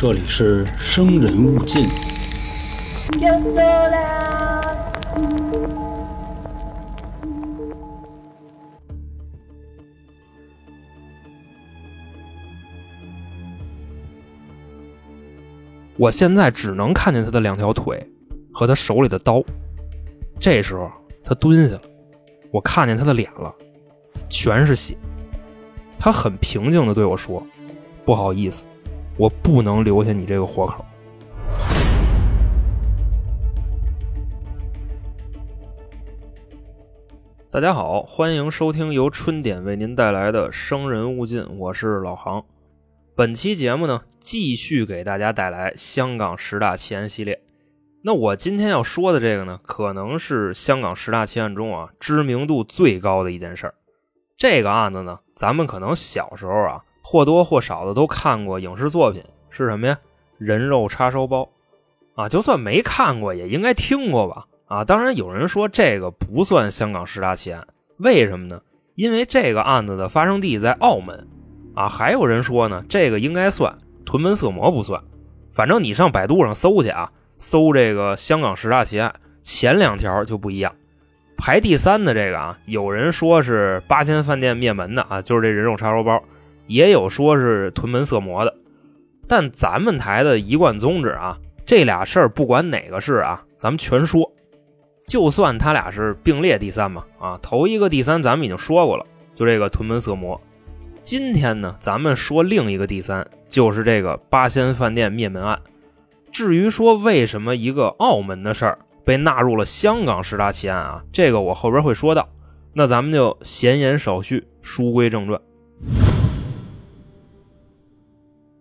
这里是生人勿近。我现在只能看见他的两条腿和他手里的刀。这时候他蹲下了，我看见他的脸了，全是血。他很平静的对我说：“不好意思，我不能留下你这个活口。”大家好，欢迎收听由春点为您带来的《生人勿近》，我是老航。本期节目呢，继续给大家带来香港十大奇案系列。那我今天要说的这个呢，可能是香港十大奇案中啊知名度最高的一件事儿。这个案子呢，咱们可能小时候啊或多或少的都看过影视作品，是什么呀？人肉叉烧包啊，就算没看过，也应该听过吧？啊，当然有人说这个不算香港十大奇案，为什么呢？因为这个案子的发生地在澳门。啊，还有人说呢，这个应该算屯门色魔不算，反正你上百度上搜去啊，搜这个香港十大奇案，前两条就不一样。排第三的这个啊，有人说是八仙饭店灭门的啊，就是这人肉叉烧包，也有说是屯门色魔的。但咱们台的一贯宗旨啊，这俩事儿不管哪个是啊，咱们全说，就算他俩是并列第三嘛啊，头一个第三咱们已经说过了，就这个屯门色魔。今天呢，咱们说另一个第三，就是这个八仙饭店灭门案。至于说为什么一个澳门的事儿被纳入了香港十大奇案啊，这个我后边会说到。那咱们就闲言少叙，书归正传。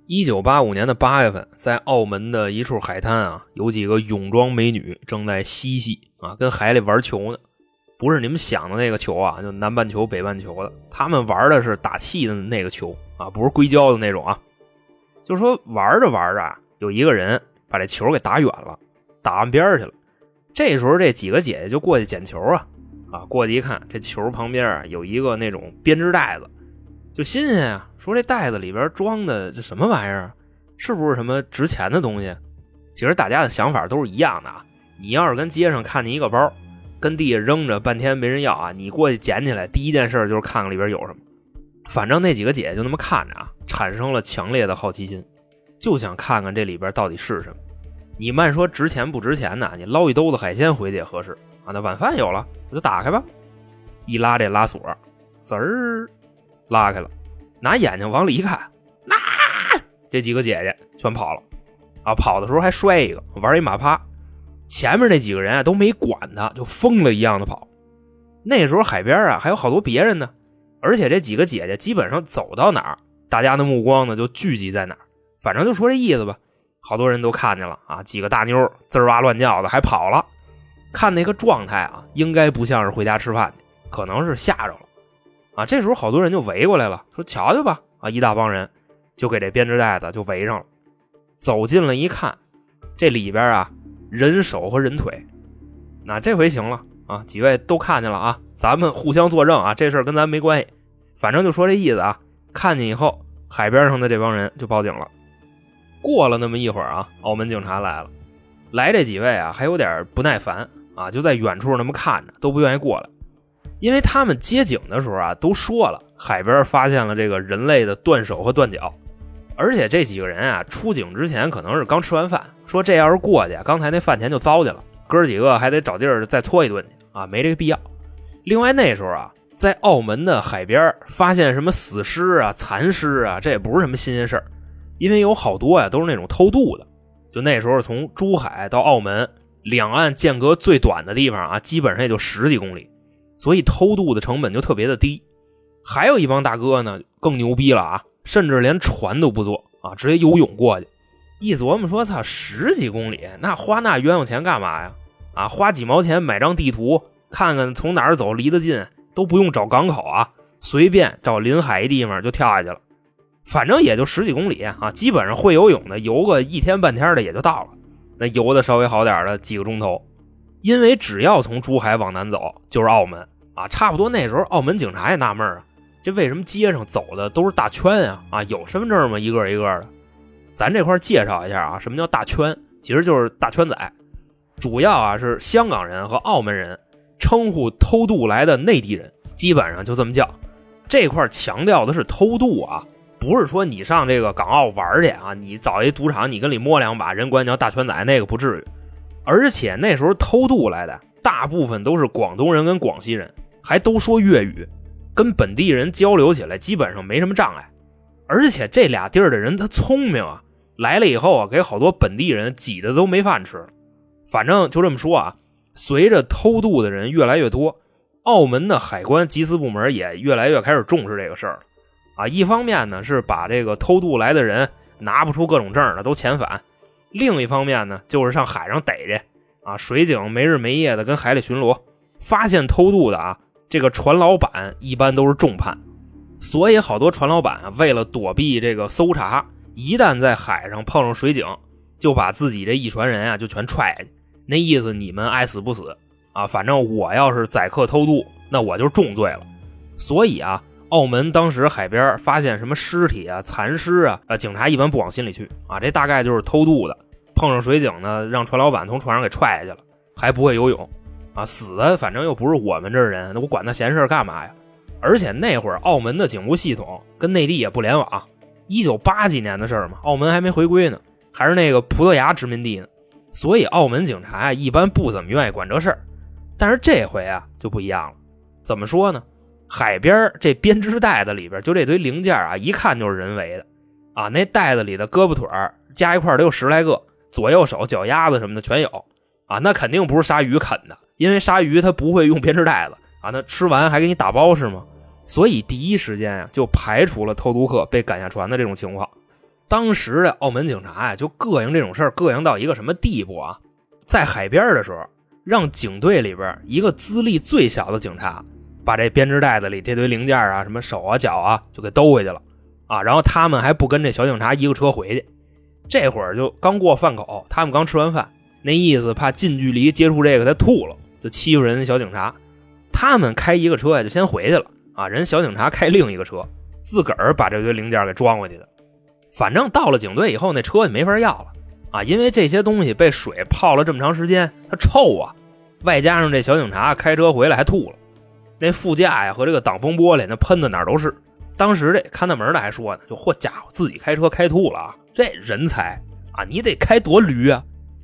一九八五年的八月份，在澳门的一处海滩啊，有几个泳装美女正在嬉戏啊，跟海里玩球呢。不是你们想的那个球啊，就南半球、北半球的，他们玩的是打气的那个球啊，不是硅胶的那种啊。就说玩着玩着啊，有一个人把这球给打远了，打岸边去了。这时候这几个姐姐就过去捡球啊，啊，过去一看，这球旁边啊有一个那种编织袋子，就新鲜啊，说这袋子里边装的这什么玩意儿？是不是什么值钱的东西？其实大家的想法都是一样的啊。你要是跟街上看见一个包，跟地下扔着半天没人要啊！你过去捡起来，第一件事就是看看里边有什么。反正那几个姐姐就那么看着啊，产生了强烈的好奇心，就想看看这里边到底是什么。你慢说值钱不值钱呢？你捞一兜子海鲜回去也合适啊。那晚饭有了，我就打开吧。一拉这拉锁，滋儿拉开了，拿眼睛往里一看，那、这几个姐姐全跑了啊！跑的时候还摔一个，玩一马趴。前面那几个人啊都没管他，就疯了一样的跑。那时候海边啊还有好多别人呢，而且这几个姐姐基本上走到哪儿，大家的目光呢就聚集在哪儿。反正就说这意思吧，好多人都看见了啊，几个大妞滋哇乱叫的还跑了。看那个状态啊，应该不像是回家吃饭去，可能是吓着了啊。这时候好多人就围过来了，说瞧瞧吧啊，一大帮人就给这编织袋子就围上了。走近了一看，这里边啊。人手和人腿，那这回行了啊！几位都看见了啊，咱们互相作证啊，这事儿跟咱没关系。反正就说这意思啊。看见以后，海边上的这帮人就报警了。过了那么一会儿啊，澳门警察来了。来这几位啊，还有点不耐烦啊，就在远处那么看着，都不愿意过来，因为他们接警的时候啊，都说了海边发现了这个人类的断手和断脚。而且这几个人啊，出警之前可能是刚吃完饭，说这要是过去，刚才那饭钱就糟践了，哥几个还得找地儿再搓一顿去啊，没这个必要。另外那时候啊，在澳门的海边发现什么死尸啊、残尸啊，这也不是什么新鲜事儿，因为有好多呀都是那种偷渡的。就那时候从珠海到澳门，两岸间隔最短的地方啊，基本上也就十几公里，所以偷渡的成本就特别的低。还有一帮大哥呢，更牛逼了啊！甚至连船都不坐啊，直接游泳过去。一琢磨说：“操，十几公里，那花那冤枉钱干嘛呀？啊，花几毛钱买张地图，看看从哪儿走离得近，都不用找港口啊，随便找临海一地方就跳下去了。反正也就十几公里啊，基本上会游泳的游个一天半天的也就到了。那游的稍微好点的几个钟头，因为只要从珠海往南走就是澳门啊，差不多那时候澳门警察也纳闷啊。”这为什么街上走的都是大圈啊？啊，有身份证吗？一个一个的。咱这块介绍一下啊，什么叫大圈？其实就是大圈仔，主要啊是香港人和澳门人称呼偷渡来的内地人，基本上就这么叫。这块强调的是偷渡啊，不是说你上这个港澳玩去啊，你找一赌场，你跟里摸两把，人管你叫大圈仔，那个不至于。而且那时候偷渡来的大部分都是广东人跟广西人，还都说粤语，跟本地人交流起来基本上没什么障碍。而且这俩地儿的人他聪明啊。来了以后啊，给好多本地人挤的都没饭吃。反正就这么说啊，随着偷渡的人越来越多，澳门的海关缉私部门也越来越开始重视这个事儿了。啊，一方面呢是把这个偷渡来的人拿不出各种证的都遣返，另一方面呢就是上海上逮去。啊，水警没日没夜的跟海里巡逻，发现偷渡的啊，这个船老板一般都是重判。所以好多船老板为了躲避这个搜查。一旦在海上碰上水警，就把自己这一船人啊就全踹下去。那意思你们爱死不死啊？反正我要是宰客偷渡，那我就重罪了。所以啊，澳门当时海边发现什么尸体啊、残尸啊，啊，警察一般不往心里去啊。这大概就是偷渡的，碰上水警呢，让船老板从船上给踹下去了，还不会游泳啊，死的反正又不是我们这人，那我管他闲事干嘛呀？而且那会儿澳门的警务系统跟内地也不联网。一九八几年的事儿嘛，澳门还没回归呢，还是那个葡萄牙殖民地呢，所以澳门警察啊一般不怎么愿意管这事儿。但是这回啊就不一样了，怎么说呢？海边这编织袋子里边就这堆零件啊，一看就是人为的啊。那袋子里的胳膊腿加一块得有十来个，左右手脚丫子什么的全有啊。那肯定不是鲨鱼啃的，因为鲨鱼它不会用编织袋子啊，那吃完还给你打包是吗？所以第一时间呀，就排除了偷渡客被赶下船的这种情况。当时的澳门警察呀，就膈应这种事儿，膈应到一个什么地步啊？在海边的时候，让警队里边一个资历最小的警察，把这编织袋子里这堆零件啊，什么手啊、脚啊，就给兜回去了啊。然后他们还不跟这小警察一个车回去。这会儿就刚过饭口，他们刚吃完饭，那意思怕近距离接触这个他吐了，就欺负人小警察。他们开一个车呀，就先回去了。啊，人小警察开另一个车，自个儿把这堆零件给装回去的。反正到了警队以后，那车就没法要了啊，因为这些东西被水泡了这么长时间，它臭啊。外加上这小警察开车回来还吐了，那副驾呀和这个挡风玻璃那喷的哪儿都是。当时这看大门的还说呢，就嚯家伙，自己开车开吐了啊，这人才啊，你得开多驴啊。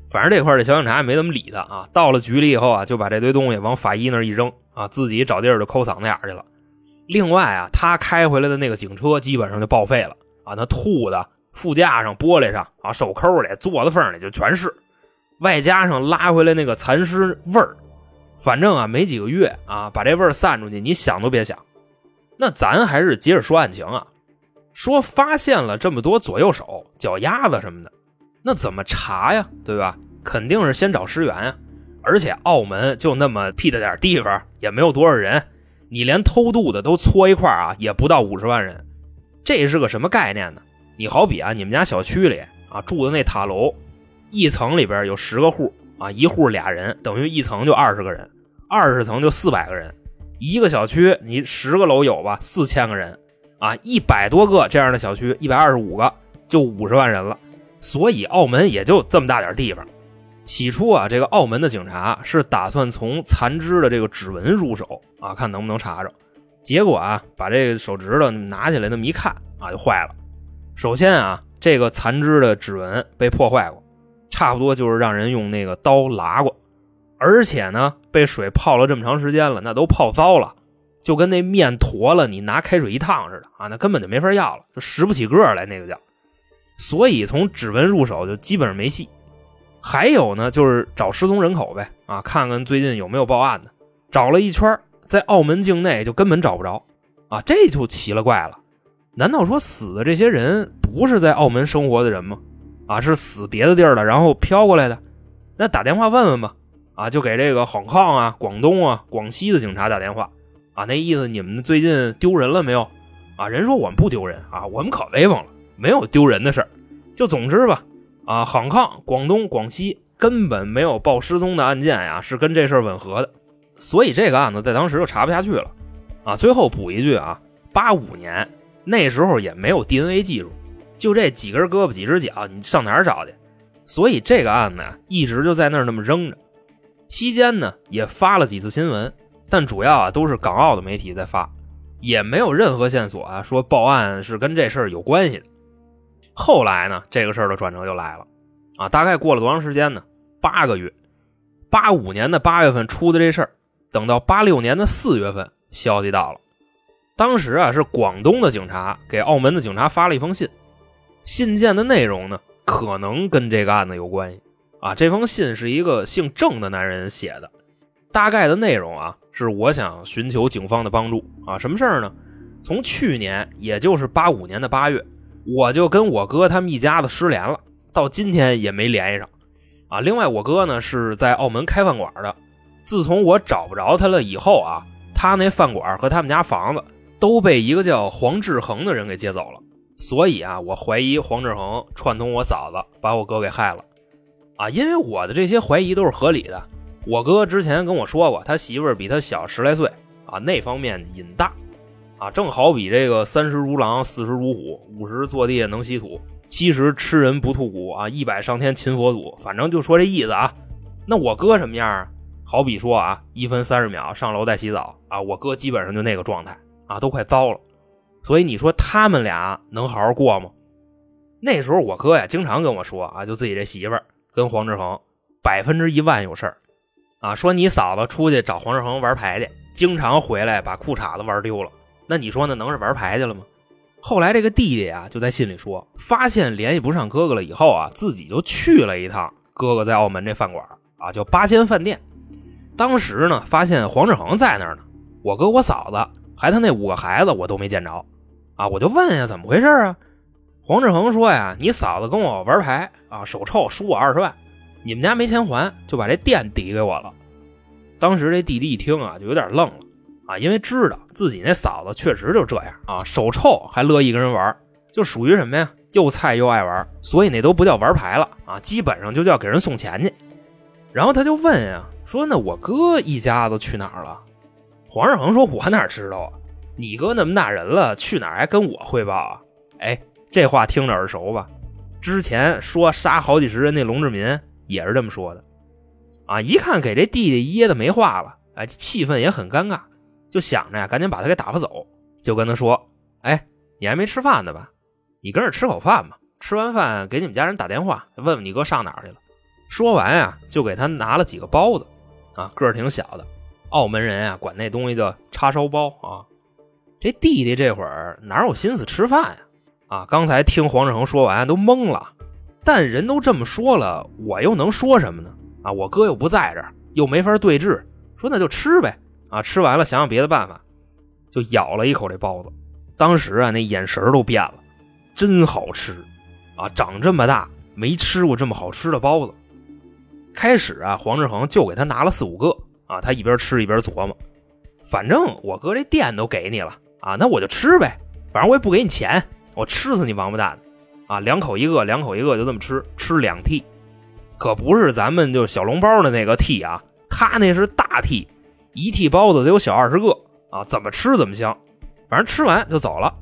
反正这块这小警察也没怎么理他啊。到了局里以后啊，就把这堆东西往法医那一扔啊，自己找地儿就抠嗓子眼去了。另外啊，他开回来的那个警车基本上就报废了啊，那吐的副驾上、玻璃上啊、手抠里、座子缝里就全是，外加上拉回来那个残尸味儿，反正啊没几个月啊，把这味儿散出去，你想都别想。那咱还是接着说案情啊，说发现了这么多左右手、脚丫子什么的，那怎么查呀？对吧？肯定是先找尸源呀，而且澳门就那么屁大点地方，也没有多少人。你连偷渡的都搓一块啊，也不到五十万人，这是个什么概念呢？你好比啊，你们家小区里啊住的那塔楼，一层里边有十个户啊，一户俩人，等于一层就二十个人，二十层就四百个人，一个小区你十个楼有吧，四千个人啊，一百多个这样的小区，一百二十五个就五十万人了，所以澳门也就这么大点地方。起初啊，这个澳门的警察是打算从残肢的这个指纹入手啊，看能不能查着。结果啊，把这个手指头拿起来那么一看啊，就坏了。首先啊，这个残肢的指纹被破坏过，差不多就是让人用那个刀剌过，而且呢，被水泡了这么长时间了，那都泡糟了，就跟那面坨了，你拿开水一烫似的啊，那根本就没法要了，就拾不起个来，那个叫。所以从指纹入手就基本上没戏。还有呢，就是找失踪人口呗，啊，看看最近有没有报案的。找了一圈，在澳门境内就根本找不着，啊，这就奇了怪了。难道说死的这些人不是在澳门生活的人吗？啊，是死别的地儿了，然后飘过来的？那打电话问问吧，啊，就给这个香港啊、广东啊、广西的警察打电话，啊，那意思你们最近丢人了没有？啊，人说我们不丢人啊，我们可威风了，没有丢人的事儿。就总之吧。啊，杭抗、广东、广西根本没有报失踪的案件呀，是跟这事儿吻合的，所以这个案子在当时就查不下去了。啊，最后补一句啊，八五年那时候也没有 DNA 技术，就这几根胳膊几只脚，你上哪儿找去？所以这个案子呀，一直就在那儿那么扔着。期间呢，也发了几次新闻，但主要啊都是港澳的媒体在发，也没有任何线索啊说报案是跟这事儿有关系的。后来呢，这个事儿的转折就来了，啊，大概过了多长时间呢？八个月。八五年的八月份出的这事儿，等到八六年的四月份，消息到了。当时啊，是广东的警察给澳门的警察发了一封信，信件的内容呢，可能跟这个案子有关系。啊，这封信是一个姓郑的男人写的，大概的内容啊，是我想寻求警方的帮助啊。什么事儿呢？从去年，也就是八五年的八月。我就跟我哥他们一家子失联了，到今天也没联系上，啊，另外我哥呢是在澳门开饭馆的，自从我找不着他了以后啊，他那饭馆和他们家房子都被一个叫黄志恒的人给接走了，所以啊，我怀疑黄志恒串通我嫂子把我哥给害了，啊，因为我的这些怀疑都是合理的，我哥之前跟我说过，他媳妇儿比他小十来岁，啊，那方面瘾大。啊，正好比这个三十如狼，四十如虎，五十坐地能吸土，七十吃人不吐骨啊，一百上天擒佛祖，反正就说这意思啊。那我哥什么样啊？好比说啊，一分三十秒上楼再洗澡啊，我哥基本上就那个状态啊，都快糟了。所以你说他们俩能好好过吗？那时候我哥呀，经常跟我说啊，就自己这媳妇儿跟黄志恒百分之一万有事儿啊，说你嫂子出去找黄志恒玩牌去，经常回来把裤衩子玩丢了。那你说那能是玩牌去了吗？后来这个弟弟啊，就在信里说，发现联系不上哥哥了以后啊，自己就去了一趟哥哥在澳门这饭馆啊，叫八仙饭店。当时呢，发现黄志恒在那儿呢，我哥、我嫂子还他那五个孩子我都没见着啊，我就问呀，怎么回事啊？黄志恒说呀，你嫂子跟我玩牌啊，手臭输我二十万，你们家没钱还，就把这店抵给我了。当时这弟弟一听啊，就有点愣了。啊，因为知道自己那嫂子确实就这样啊，手臭还乐意跟人玩，就属于什么呀？又菜又爱玩，所以那都不叫玩牌了啊，基本上就叫给人送钱去。然后他就问呀，说那我哥一家子去哪儿了？黄志恒说：“我哪知道啊？你哥那么大人了，去哪儿还跟我汇报啊？”哎，这话听着耳熟吧？之前说杀好几十人那龙志民也是这么说的啊！一看给这弟弟噎的没话了，哎，气氛也很尴尬。就想着呀，赶紧把他给打发走，就跟他说：“哎，你还没吃饭呢吧？你跟这吃口饭吧。吃完饭给你们家人打电话，问问你哥上哪儿去了。”说完呀，就给他拿了几个包子，啊，个儿挺小的，澳门人啊管那东西叫叉烧包啊。这弟弟这会儿哪有心思吃饭呀？啊，刚才听黄志恒说完都懵了，但人都这么说了，我又能说什么呢？啊，我哥又不在这儿，又没法对峙，说那就吃呗。啊，吃完了，想想别的办法，就咬了一口这包子。当时啊，那眼神都变了，真好吃啊！长这么大没吃过这么好吃的包子。开始啊，黄志恒就给他拿了四五个啊，他一边吃一边琢磨，反正我哥这店都给你了啊，那我就吃呗，反正我也不给你钱，我吃死你王八蛋！啊，两口一个，两口一个，就这么吃，吃两屉，可不是咱们就小笼包的那个屉啊，他那是大屉。一屉包子得有小二十个啊，怎么吃怎么香，反正吃完就走了。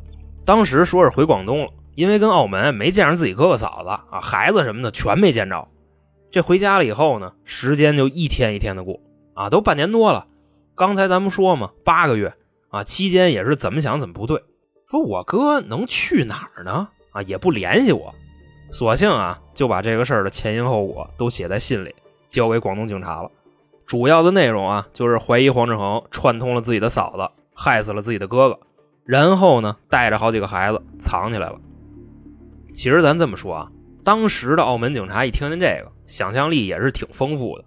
当时说是回广东了，因为跟澳门没见着自己哥哥嫂子啊，孩子什么的全没见着。这回家了以后呢，时间就一天一天的过啊，都半年多了。刚才咱们说嘛，八个月啊，期间也是怎么想怎么不对，说我哥能去哪儿呢？啊，也不联系我，索性啊就把这个事儿的前因后果都写在信里，交给广东警察了。主要的内容啊，就是怀疑黄志恒串通了自己的嫂子，害死了自己的哥哥，然后呢，带着好几个孩子藏起来了。其实咱这么说啊，当时的澳门警察一听见这个，想象力也是挺丰富的，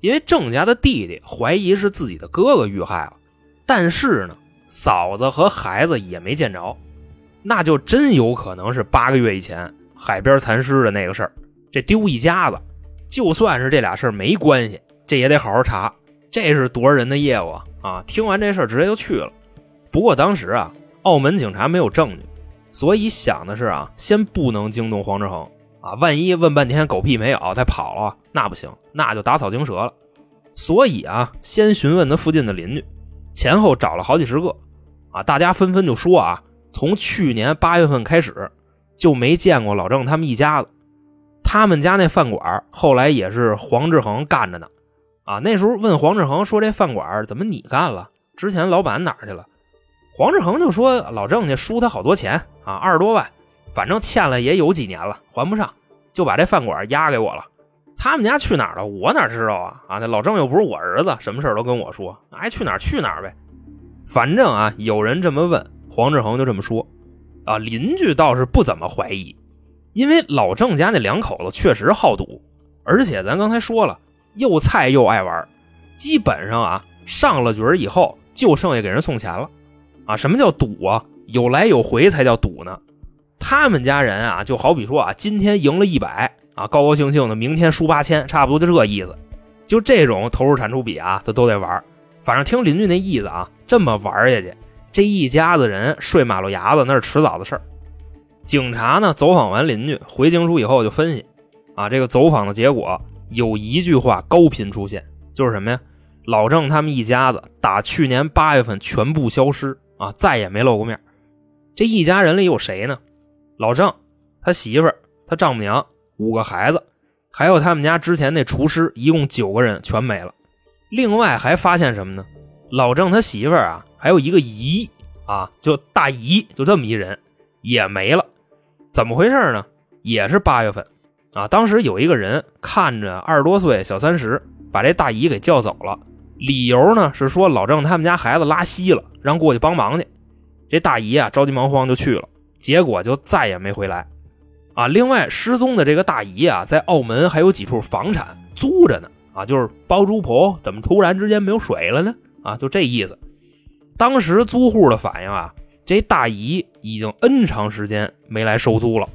因为郑家的弟弟怀疑是自己的哥哥遇害了，但是呢，嫂子和孩子也没见着，那就真有可能是八个月以前海边残尸的那个事儿，这丢一家子，就算是这俩事儿没关系。这也得好好查，这是多少人的业务啊！啊，听完这事儿直接就去了。不过当时啊，澳门警察没有证据，所以想的是啊，先不能惊动黄志恒啊，万一问半天狗屁没有，再跑了那不行，那就打草惊蛇了。所以啊，先询问他附近的邻居，前后找了好几十个啊，大家纷纷就说啊，从去年八月份开始，就没见过老郑他们一家子。他们家那饭馆后来也是黄志恒干着呢。啊，那时候问黄志恒说：“这饭馆怎么你干了？之前老板哪儿去了？”黄志恒就说：“老郑家输他好多钱啊，二十多万，反正欠了也有几年了，还不上，就把这饭馆押给我了。他们家去哪儿了？我哪知道啊？啊，那老郑又不是我儿子，什么事都跟我说，爱去哪儿去哪儿呗。反正啊，有人这么问，黄志恒就这么说。啊，邻居倒是不怎么怀疑，因为老郑家那两口子确实好赌，而且咱刚才说了。”又菜又爱玩，基本上啊上了局以后就剩下给人送钱了，啊什么叫赌啊？有来有回才叫赌呢。他们家人啊就好比说啊今天赢了一百啊高高兴兴的，明天输八千，差不多就这意思。就这种投入产出比啊，他都得玩。反正听邻居那意思啊，这么玩下去，这一家子人睡马路牙子那是迟早的事儿。警察呢走访完邻居回警署以后就分析，啊这个走访的结果。有一句话高频出现，就是什么呀？老郑他们一家子打去年八月份全部消失啊，再也没露过面。这一家人里有谁呢？老郑、他媳妇、他丈母娘、五个孩子，还有他们家之前那厨师，一共九个人全没了。另外还发现什么呢？老郑他媳妇儿啊，还有一个姨啊，就大姨，就这么一人也没了。怎么回事呢？也是八月份。啊，当时有一个人看着二十多岁小三十，把这大姨给叫走了，理由呢是说老郑他们家孩子拉稀了，让过去帮忙去。这大姨啊着急忙慌就去了，结果就再也没回来。啊，另外失踪的这个大姨啊，在澳门还有几处房产租着呢。啊，就是包租婆怎么突然之间没有水了呢？啊，就这意思。当时租户的反应啊，这大姨已经 N 长时间没来收租了。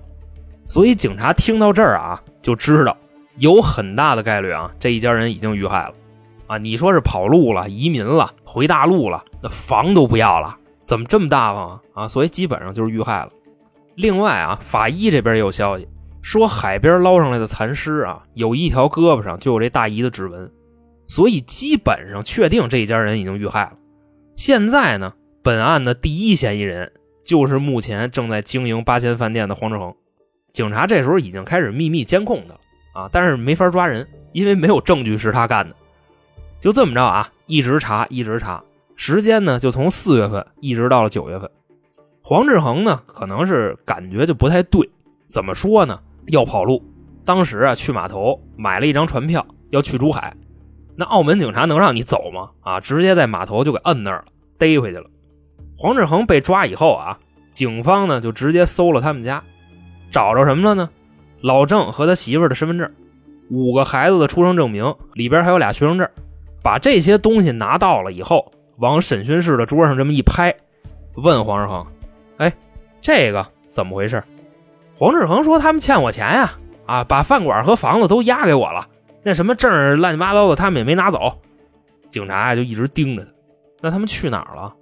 所以警察听到这儿啊，就知道有很大的概率啊，这一家人已经遇害了，啊，你说是跑路了、移民了、回大陆了，那房都不要了，怎么这么大方啊？啊，所以基本上就是遇害了。另外啊，法医这边也有消息说，海边捞上来的残尸啊，有一条胳膊上就有这大姨的指纹，所以基本上确定这一家人已经遇害了。现在呢，本案的第一嫌疑人就是目前正在经营八仙饭店的黄志恒。警察这时候已经开始秘密监控他了啊，但是没法抓人，因为没有证据是他干的。就这么着啊，一直查，一直查，时间呢就从四月份一直到了九月份。黄志恒呢，可能是感觉就不太对，怎么说呢？要跑路。当时啊，去码头买了一张船票，要去珠海。那澳门警察能让你走吗？啊，直接在码头就给摁那儿了，逮回去了。黄志恒被抓以后啊，警方呢就直接搜了他们家。找着什么了呢？老郑和他媳妇的身份证，五个孩子的出生证明，里边还有俩学生证。把这些东西拿到了以后，往审讯室的桌上这么一拍，问黄志恒：“哎，这个怎么回事？”黄志恒说：“他们欠我钱呀，啊，把饭馆和房子都押给我了。那什么证乱七八糟的，他们也没拿走。”警察呀就一直盯着他。那他们去哪儿了？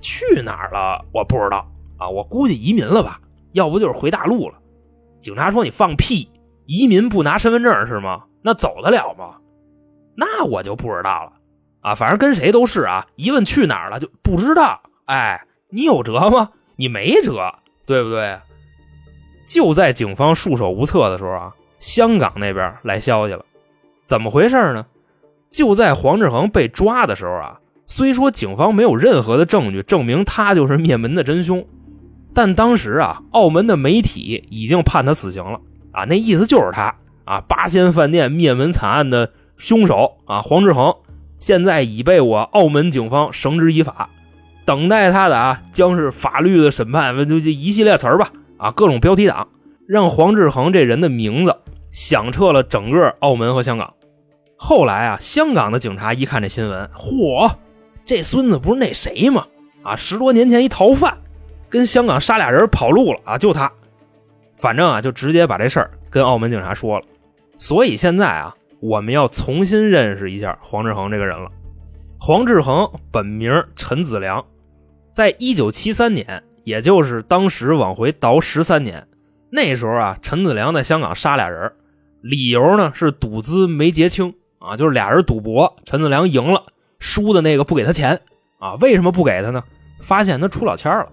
去哪儿了？我不知道啊，我估计移民了吧。要不就是回大陆了。警察说：“你放屁！移民不拿身份证是吗？那走得了吗？那我就不知道了。啊，反正跟谁都是啊。一问去哪儿了就不知道。哎，你有辙吗？你没辙，对不对？就在警方束手无策的时候啊，香港那边来消息了。怎么回事呢？就在黄志恒被抓的时候啊，虽说警方没有任何的证据证明他就是灭门的真凶。”但当时啊，澳门的媒体已经判他死刑了啊，那意思就是他啊，八仙饭店灭门惨案的凶手啊，黄志恒，现在已被我澳门警方绳之以法，等待他的啊，将是法律的审判，就这一系列词儿吧啊，各种标题党，让黄志恒这人的名字响彻了整个澳门和香港。后来啊，香港的警察一看这新闻，嚯，这孙子不是那谁吗？啊，十多年前一逃犯。跟香港杀俩人跑路了啊！就他，反正啊，就直接把这事儿跟澳门警察说了。所以现在啊，我们要重新认识一下黄志恒这个人了。黄志恒本名陈子良，在一九七三年，也就是当时往回倒十三年，那时候啊，陈子良在香港杀俩人，理由呢是赌资没结清啊，就是俩人赌博，陈子良赢了，输的那个不给他钱啊。为什么不给他呢？发现他出老千了。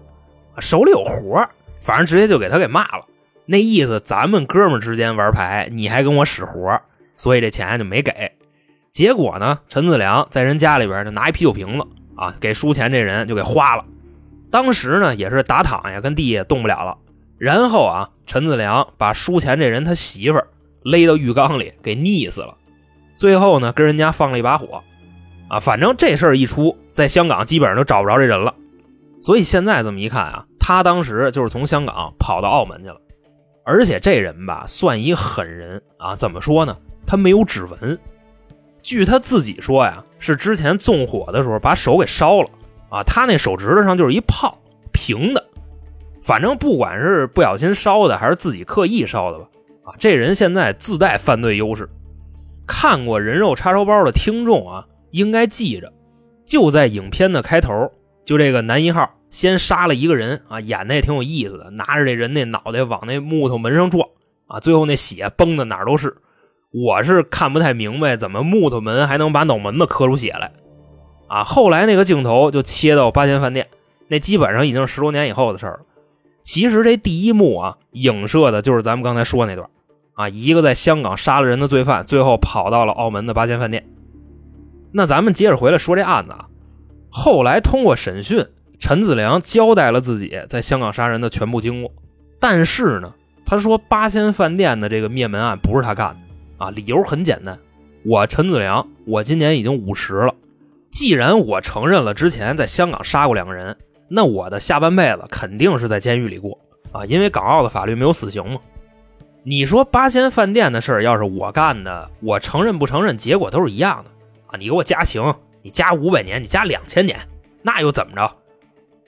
手里有活反正直接就给他给骂了，那意思咱们哥们之间玩牌，你还跟我使活，所以这钱就没给。结果呢，陈子良在人家里边就拿一啤酒瓶子啊，给输钱这人就给花了。当时呢，也是打躺下，跟地下动不了了。然后啊，陈子良把输钱这人他媳妇儿勒到浴缸里给溺死了。最后呢，跟人家放了一把火。啊，反正这事儿一出，在香港基本上都找不着这人了。所以现在这么一看啊，他当时就是从香港跑到澳门去了。而且这人吧，算一狠人啊。怎么说呢？他没有指纹。据他自己说呀，是之前纵火的时候把手给烧了啊。他那手指头上就是一泡平的。反正不管是不小心烧的，还是自己刻意烧的吧，啊，这人现在自带犯罪优势。看过人肉叉烧包的听众啊。应该记着，就在影片的开头，就这个男一号先杀了一个人啊，演的也挺有意思的，拿着这人那脑袋往那木头门上撞啊，最后那血崩的哪都是。我是看不太明白，怎么木头门还能把脑门子磕出血来啊？后来那个镜头就切到八仙饭店，那基本上已经是十多年以后的事了。其实这第一幕啊，影射的就是咱们刚才说那段啊，一个在香港杀了人的罪犯，最后跑到了澳门的八仙饭店。那咱们接着回来说这案子啊，后来通过审讯，陈子良交代了自己在香港杀人的全部经过，但是呢，他说八仙饭店的这个灭门案不是他干的啊，理由很简单，我陈子良，我今年已经五十了，既然我承认了之前在香港杀过两个人，那我的下半辈子肯定是在监狱里过啊，因为港澳的法律没有死刑嘛。你说八仙饭店的事儿要是我干的，我承认不承认，结果都是一样的啊。你给我加刑，你加五百年，你加两千年，那又怎么着？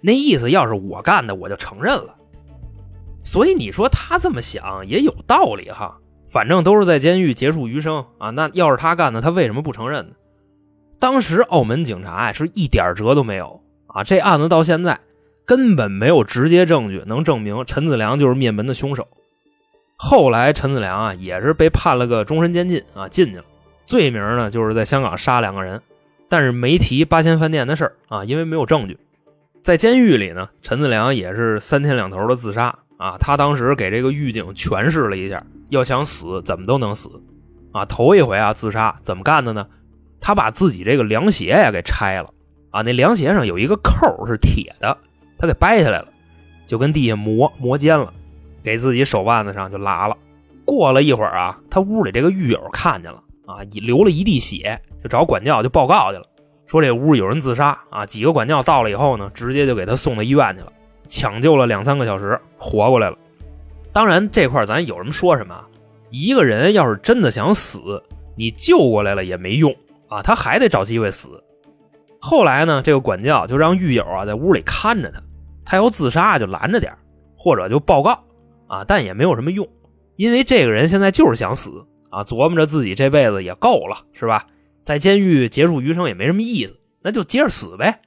那意思要是我干的，我就承认了。所以你说他这么想也有道理哈。反正都是在监狱结束余生啊。那要是他干的，他为什么不承认呢？当时澳门警察呀是一点辙都没有啊。这案子到现在根本没有直接证据能证明陈子良就是灭门的凶手。后来陈子良啊也是被判了个终身监禁啊，进去了。罪名呢，就是在香港杀两个人，但是没提八仙饭店的事儿啊，因为没有证据。在监狱里呢，陈子良也是三天两头的自杀啊。他当时给这个狱警诠释了一下，要想死怎么都能死啊。头一回啊自杀怎么干的呢？他把自己这个凉鞋呀给拆了啊，那凉鞋上有一个扣是铁的，他给掰下来了，就跟地下磨磨尖了，给自己手腕子上就拉了。过了一会儿啊，他屋里这个狱友看见了。啊，流了一地血，就找管教就报告去了，说这屋有人自杀啊。几个管教到了以后呢，直接就给他送到医院去了，抢救了两三个小时，活过来了。当然这块咱有什么说什么，一个人要是真的想死，你救过来了也没用啊，他还得找机会死。后来呢，这个管教就让狱友啊在屋里看着他，他要自杀就拦着点或者就报告啊，但也没有什么用，因为这个人现在就是想死。啊，琢磨着自己这辈子也够了，是吧？在监狱结束余生也没什么意思，那就接着死呗。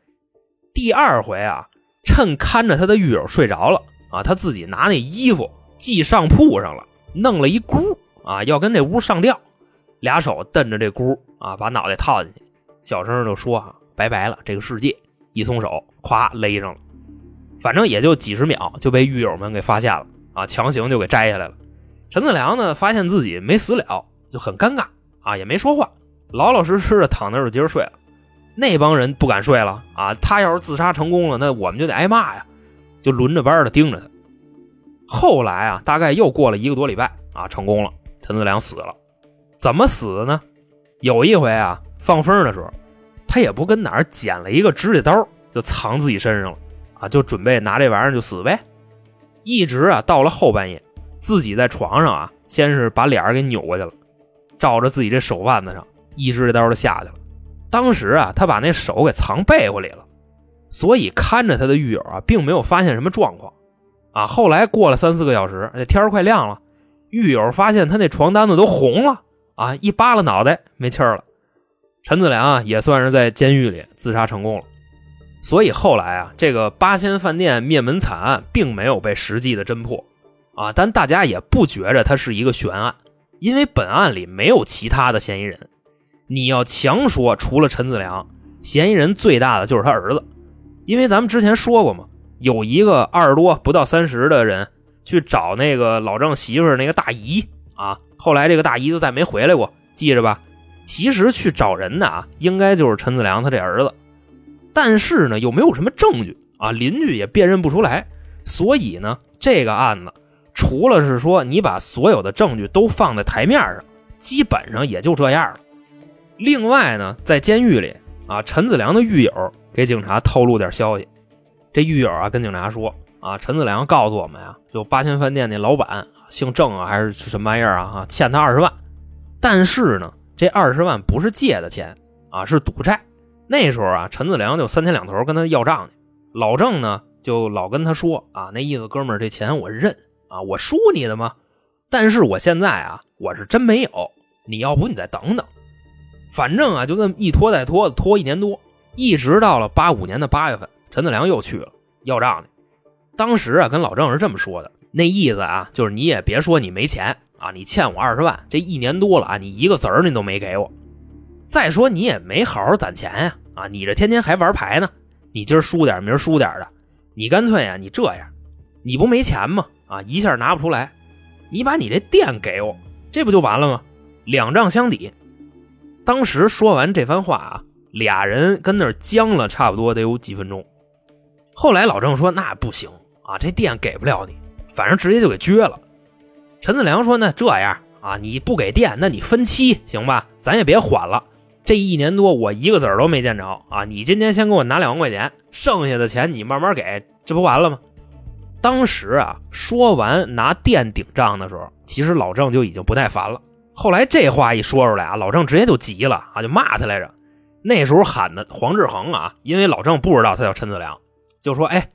第二回啊，趁看着他的狱友睡着了啊，他自己拿那衣服系上铺上了，弄了一箍啊，要跟这屋上吊，俩手蹬着这箍啊，把脑袋套进去，小声就说：“啊，拜拜了，这个世界。”一松手，咵勒上了，反正也就几十秒就被狱友们给发现了啊，强行就给摘下来了。陈子良呢，发现自己没死了，就很尴尬啊，也没说话，老老实实的躺那儿就接着睡了。那帮人不敢睡了啊，他要是自杀成功了，那我们就得挨骂呀，就轮着班的盯着他。后来啊，大概又过了一个多礼拜啊，成功了，陈子良死了。怎么死的呢？有一回啊，放风的时候，他也不跟哪儿捡了一个指甲刀，就藏自己身上了啊，就准备拿这玩意儿就死呗。一直啊，到了后半夜。自己在床上啊，先是把脸给扭过去了，照着自己这手腕子上，一支刀就下去了。当时啊，他把那手给藏被窝里了，所以看着他的狱友啊，并没有发现什么状况。啊，后来过了三四个小时，这天快亮了，狱友发现他那床单子都红了啊，一扒拉脑袋没气儿了。陈子良啊，也算是在监狱里自杀成功了。所以后来啊，这个八仙饭店灭门惨案并没有被实际的侦破。啊，但大家也不觉着它是一个悬案，因为本案里没有其他的嫌疑人。你要强说，除了陈子良，嫌疑人最大的就是他儿子，因为咱们之前说过嘛，有一个二十多不到三十的人去找那个老郑媳妇那个大姨啊。后来这个大姨就再没回来过，记着吧。其实去找人的啊，应该就是陈子良他这儿子，但是呢，又没有什么证据啊，邻居也辨认不出来。所以呢，这个案子除了是说你把所有的证据都放在台面上，基本上也就这样了。另外呢，在监狱里啊，陈子良的狱友给警察透露点消息，这狱友啊跟警察说啊，陈子良告诉我们呀，就八千饭店那老板姓郑啊，还是什么玩意儿啊，欠他二十万，但是呢。这二十万不是借的钱啊，是赌债。那时候啊，陈子良就三天两头跟他要账去。老郑呢，就老跟他说啊，那意思，哥们儿，这钱我认啊，我输你的吗？但是我现在啊，我是真没有。你要不你再等等，反正啊，就这么一拖再拖，拖一年多，一直到了八五年的八月份，陈子良又去了要账去。当时啊，跟老郑是这么说的，那意思啊，就是你也别说你没钱。啊，你欠我二十万，这一年多了啊，你一个子儿你都没给我。再说你也没好好攒钱呀，啊，你这天天还玩牌呢，你今儿输点，明儿输点的，你干脆呀，你这样，你不没钱吗？啊，一下拿不出来，你把你这店给我，这不就完了吗？两账相抵。当时说完这番话啊，俩人跟那儿僵了差不多得有几分钟。后来老郑说那不行啊，这店给不了你，反正直接就给撅了。陈子良说：“那这样啊，你不给电，那你分期行吧？咱也别缓了。这一年多我一个子儿都没见着啊！你今天先给我拿两万块钱，剩下的钱你慢慢给，这不完了吗？”当时啊，说完拿电顶账的时候，其实老郑就已经不耐烦了。后来这话一说出来啊，老郑直接就急了啊，就骂他来着。那时候喊的黄志恒啊，因为老郑不知道他叫陈子良，就说：“哎，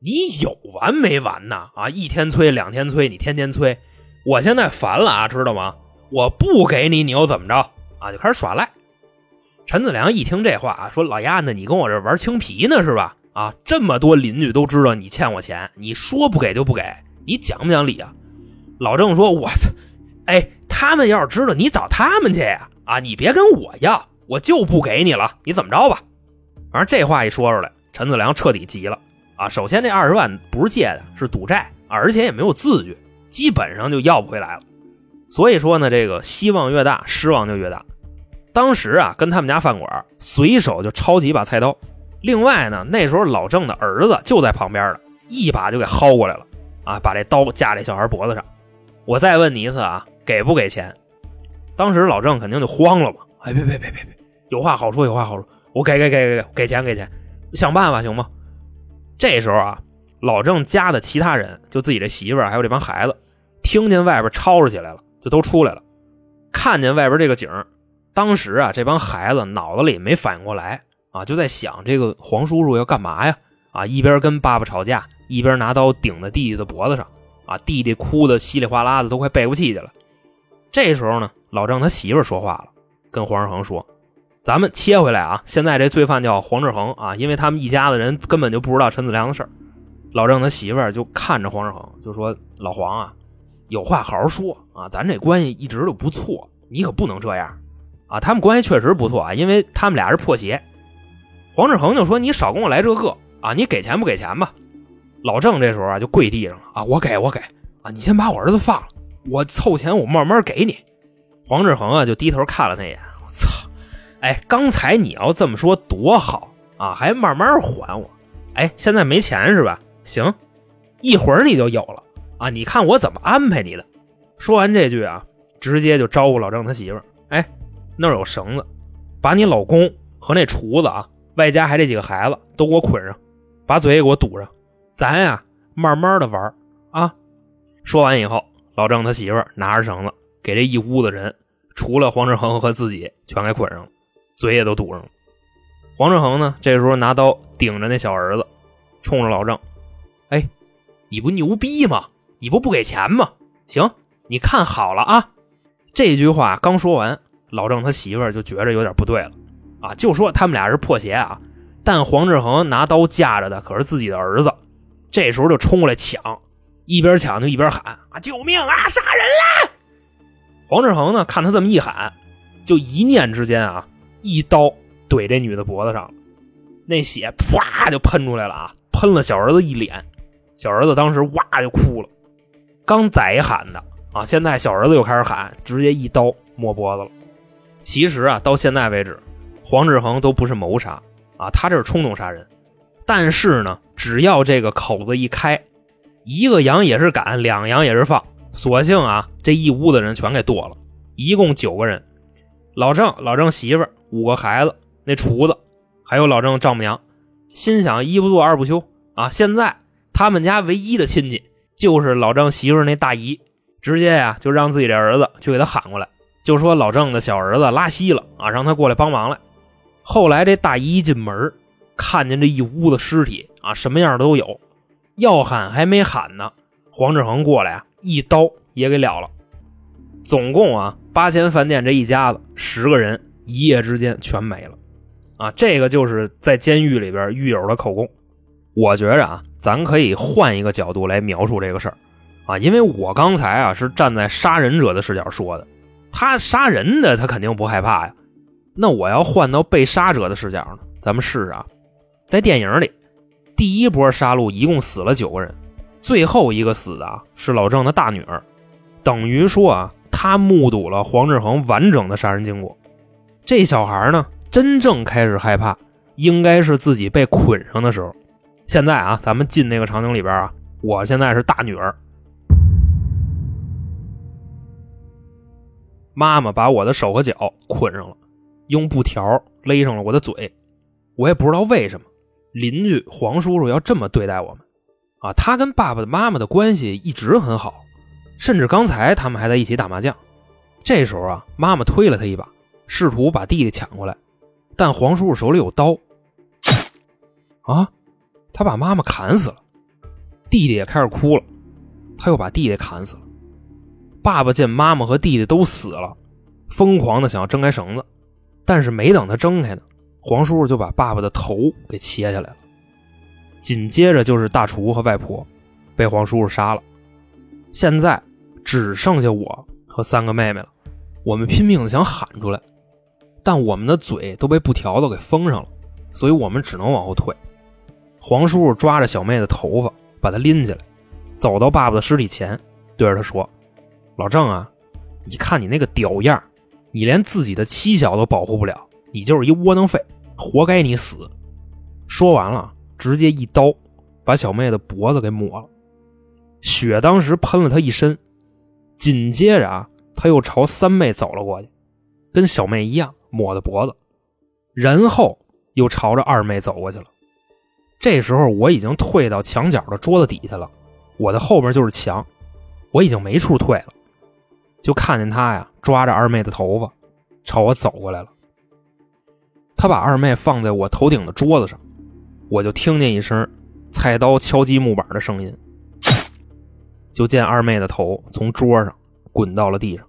你有完没完呢？啊，一天催，两天催，你天天催。”我现在烦了啊，知道吗？我不给你，你又怎么着啊？就开始耍赖。陈子良一听这话啊，说：“老丫子，你跟我这玩青皮呢是吧？啊，这么多邻居都知道你欠我钱，你说不给就不给，你讲不讲理啊？”老郑说：“我操，哎，他们要是知道，你找他们去呀！啊，你别跟我要，我就不给你了，你怎么着吧？”反正这话一说出来，陈子良彻底急了啊！首先，这二十万不是借的，是赌债，而且也没有字据。基本上就要不回来了，所以说呢，这个希望越大，失望就越大。当时啊，跟他们家饭馆随手就抄起一把菜刀，另外呢，那时候老郑的儿子就在旁边呢，一把就给薅过来了，啊，把这刀架这小孩脖子上。我再问你一次啊，给不给钱？当时老郑肯定就慌了嘛，哎，别别别别别，有话好说，有话好说，我给给给给给给钱给钱，想办法行吗？这时候啊，老郑家的其他人，就自己这媳妇儿还有这帮孩子。听见外边吵吵起来了，就都出来了。看见外边这个景当时啊，这帮孩子脑子里没反应过来啊，就在想这个黄叔叔要干嘛呀？啊，一边跟爸爸吵架，一边拿刀顶在弟弟的脖子上。啊，弟弟哭的稀里哗啦的，都快背过气去了。这时候呢，老郑他媳妇说话了，跟黄志恒说：“咱们切回来啊，现在这罪犯叫黄志恒啊，因为他们一家子人根本就不知道陈子良的事儿。”老郑他媳妇儿就看着黄志恒，就说：“老黄啊。”有话好好说啊！咱这关系一直都不错，你可不能这样啊！他们关系确实不错啊，因为他们俩是破鞋。黄志恒就说：“你少跟我来这个啊！你给钱不给钱吧？”老郑这时候啊就跪地上了啊！我给我给啊！你先把我儿子放了，我凑钱我慢慢给你。黄志恒啊就低头看了他一眼，我操！哎，刚才你要这么说多好啊，还慢慢还我。哎，现在没钱是吧？行，一会儿你就有了。啊！你看我怎么安排你的。说完这句啊，直接就招呼老郑他媳妇儿：“哎，那儿有绳子，把你老公和那厨子啊，外加还这几个孩子都给我捆上，把嘴也给我堵上，咱呀慢慢的玩啊。”说完以后，老郑他媳妇儿拿着绳子给这一屋子人，除了黄志恒和自己，全给捆上了，嘴也都堵上了。黄志恒呢，这时候拿刀顶着那小儿子，冲着老郑：“，你不牛逼吗？”你不不给钱吗？行，你看好了啊！这句话刚说完，老郑他媳妇儿就觉着有点不对了啊，就说他们俩是破鞋啊，但黄志恒拿刀架着的可是自己的儿子，这时候就冲过来抢，一边抢就一边喊啊救命啊杀人了！黄志恒呢看他这么一喊，就一念之间啊，一刀怼这女的脖子上，那血啪就喷出来了啊，喷了小儿子一脸，小儿子当时哇就哭了。刚宰喊的啊，现在小儿子又开始喊，直接一刀摸脖子了。其实啊，到现在为止，黄志恒都不是谋杀啊，他这是冲动杀人。但是呢，只要这个口子一开，一个羊也是赶，两羊也是放，索性啊，这一屋子人全给剁了，一共九个人。老郑、老郑媳妇儿、五个孩子，那厨子，还有老郑丈母娘，心想一不做二不休啊！现在他们家唯一的亲戚就是老郑媳妇那大姨，直接呀就让自己的儿子去给他喊过来，就说老郑的小儿子拉稀了啊，让他过来帮忙来。后来这大姨一进门。看见这一屋子尸体啊，什么样都有。要喊还没喊呢，黄志恒过来啊，一刀也给了了。总共啊，八千饭店这一家子十个人，一夜之间全没了。啊，这个就是在监狱里边狱友的口供。我觉着啊，咱可以换一个角度来描述这个事儿啊，因为我刚才啊是站在杀人者的视角说的，他杀人的他肯定不害怕呀。那我要换到被杀者的视角呢？咱们试试啊。在电影里，第一波杀戮一共死了九个人，最后一个死的啊是老郑的大女儿，等于说啊，他目睹了黄志恒完整的杀人经过。这小孩呢，真正开始害怕，应该是自己被捆上的时候。现在啊，咱们进那个场景里边啊，我现在是大女儿，妈妈把我的手和脚捆上了，用布条勒上了我的嘴，我也不知道为什么。邻居黄叔叔要这么对待我们，啊，他跟爸爸妈妈的关系一直很好，甚至刚才他们还在一起打麻将。这时候啊，妈妈推了他一把，试图把弟弟抢过来，但黄叔叔手里有刀，啊，他把妈妈砍死了，弟弟也开始哭了，他又把弟弟砍死了。爸爸见妈妈和弟弟都死了，疯狂的想要挣开绳子，但是没等他挣开呢。黄叔叔就把爸爸的头给切下来了，紧接着就是大厨和外婆被黄叔叔杀了，现在只剩下我和三个妹妹了。我们拼命的想喊出来，但我们的嘴都被布条子给封上了，所以我们只能往后退。黄叔叔抓着小妹的头发，把她拎起来，走到爸爸的尸体前，对着他说：“老郑啊，你看你那个屌样，你连自己的妻小都保护不了，你就是一窝囊废。”活该你死！说完了，直接一刀把小妹的脖子给抹了，血当时喷了他一身。紧接着啊，他又朝三妹走了过去，跟小妹一样抹的脖子，然后又朝着二妹走过去了。这时候我已经退到墙角的桌子底下了，我的后边就是墙，我已经没处退了，就看见他呀抓着二妹的头发朝我走过来了。他把二妹放在我头顶的桌子上，我就听见一声菜刀敲击木板的声音，就见二妹的头从桌上滚到了地上。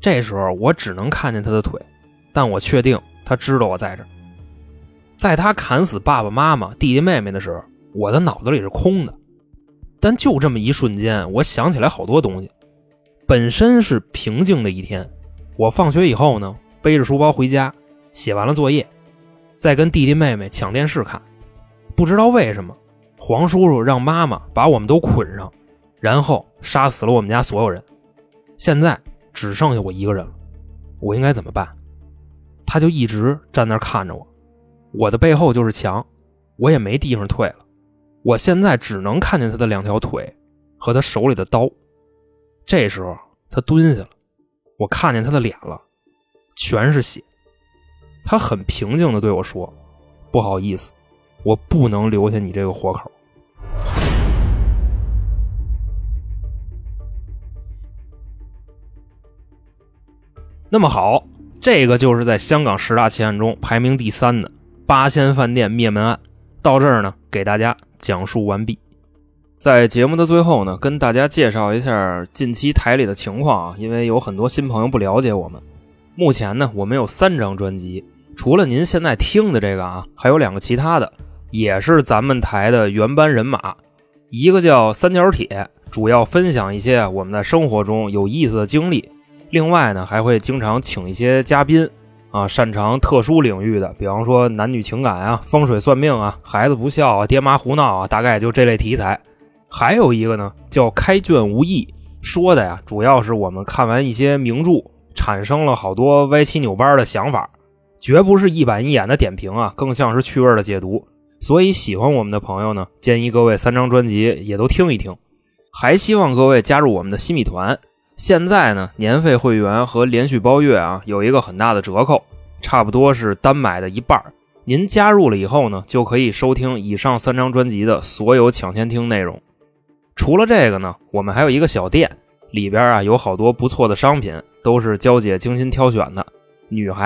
这时候我只能看见他的腿，但我确定他知道我在这儿。在他砍死爸爸妈妈、弟弟妹妹的时候，我的脑子里是空的，但就这么一瞬间，我想起来好多东西。本身是平静的一天，我放学以后呢，背着书包回家。写完了作业，再跟弟弟妹妹抢电视看。不知道为什么，黄叔叔让妈妈把我们都捆上，然后杀死了我们家所有人。现在只剩下我一个人了，我应该怎么办？他就一直站那看着我，我的背后就是墙，我也没地方退了。我现在只能看见他的两条腿和他手里的刀。这时候他蹲下了，我看见他的脸了，全是血。他很平静的对我说：“不好意思，我不能留下你这个活口。”那么好，这个就是在香港十大奇案中排名第三的八仙饭店灭门案。到这儿呢，给大家讲述完毕。在节目的最后呢，跟大家介绍一下近期台里的情况啊，因为有很多新朋友不了解我们。目前呢，我们有三张专辑。除了您现在听的这个啊，还有两个其他的，也是咱们台的原班人马。一个叫三角铁，主要分享一些我们在生活中有意思的经历。另外呢，还会经常请一些嘉宾啊，擅长特殊领域的，比方说男女情感啊、风水算命啊、孩子不孝啊、爹妈胡闹啊，大概就这类题材。还有一个呢叫开卷无益，说的呀主要是我们看完一些名著，产生了好多歪七扭八的想法，绝不是一板一眼的点评啊，更像是趣味的解读。所以喜欢我们的朋友呢，建议各位三张专辑也都听一听，还希望各位加入我们的新米团。现在呢，年费会员和连续包月啊有一个很大的折扣，差不多是单买的一半您加入了以后呢，就可以收听以上三张专辑的所有抢先听内容。除了这个呢，我们还有一个小店，里边啊有好多不错的商品，都是娇姐精心挑选的。女孩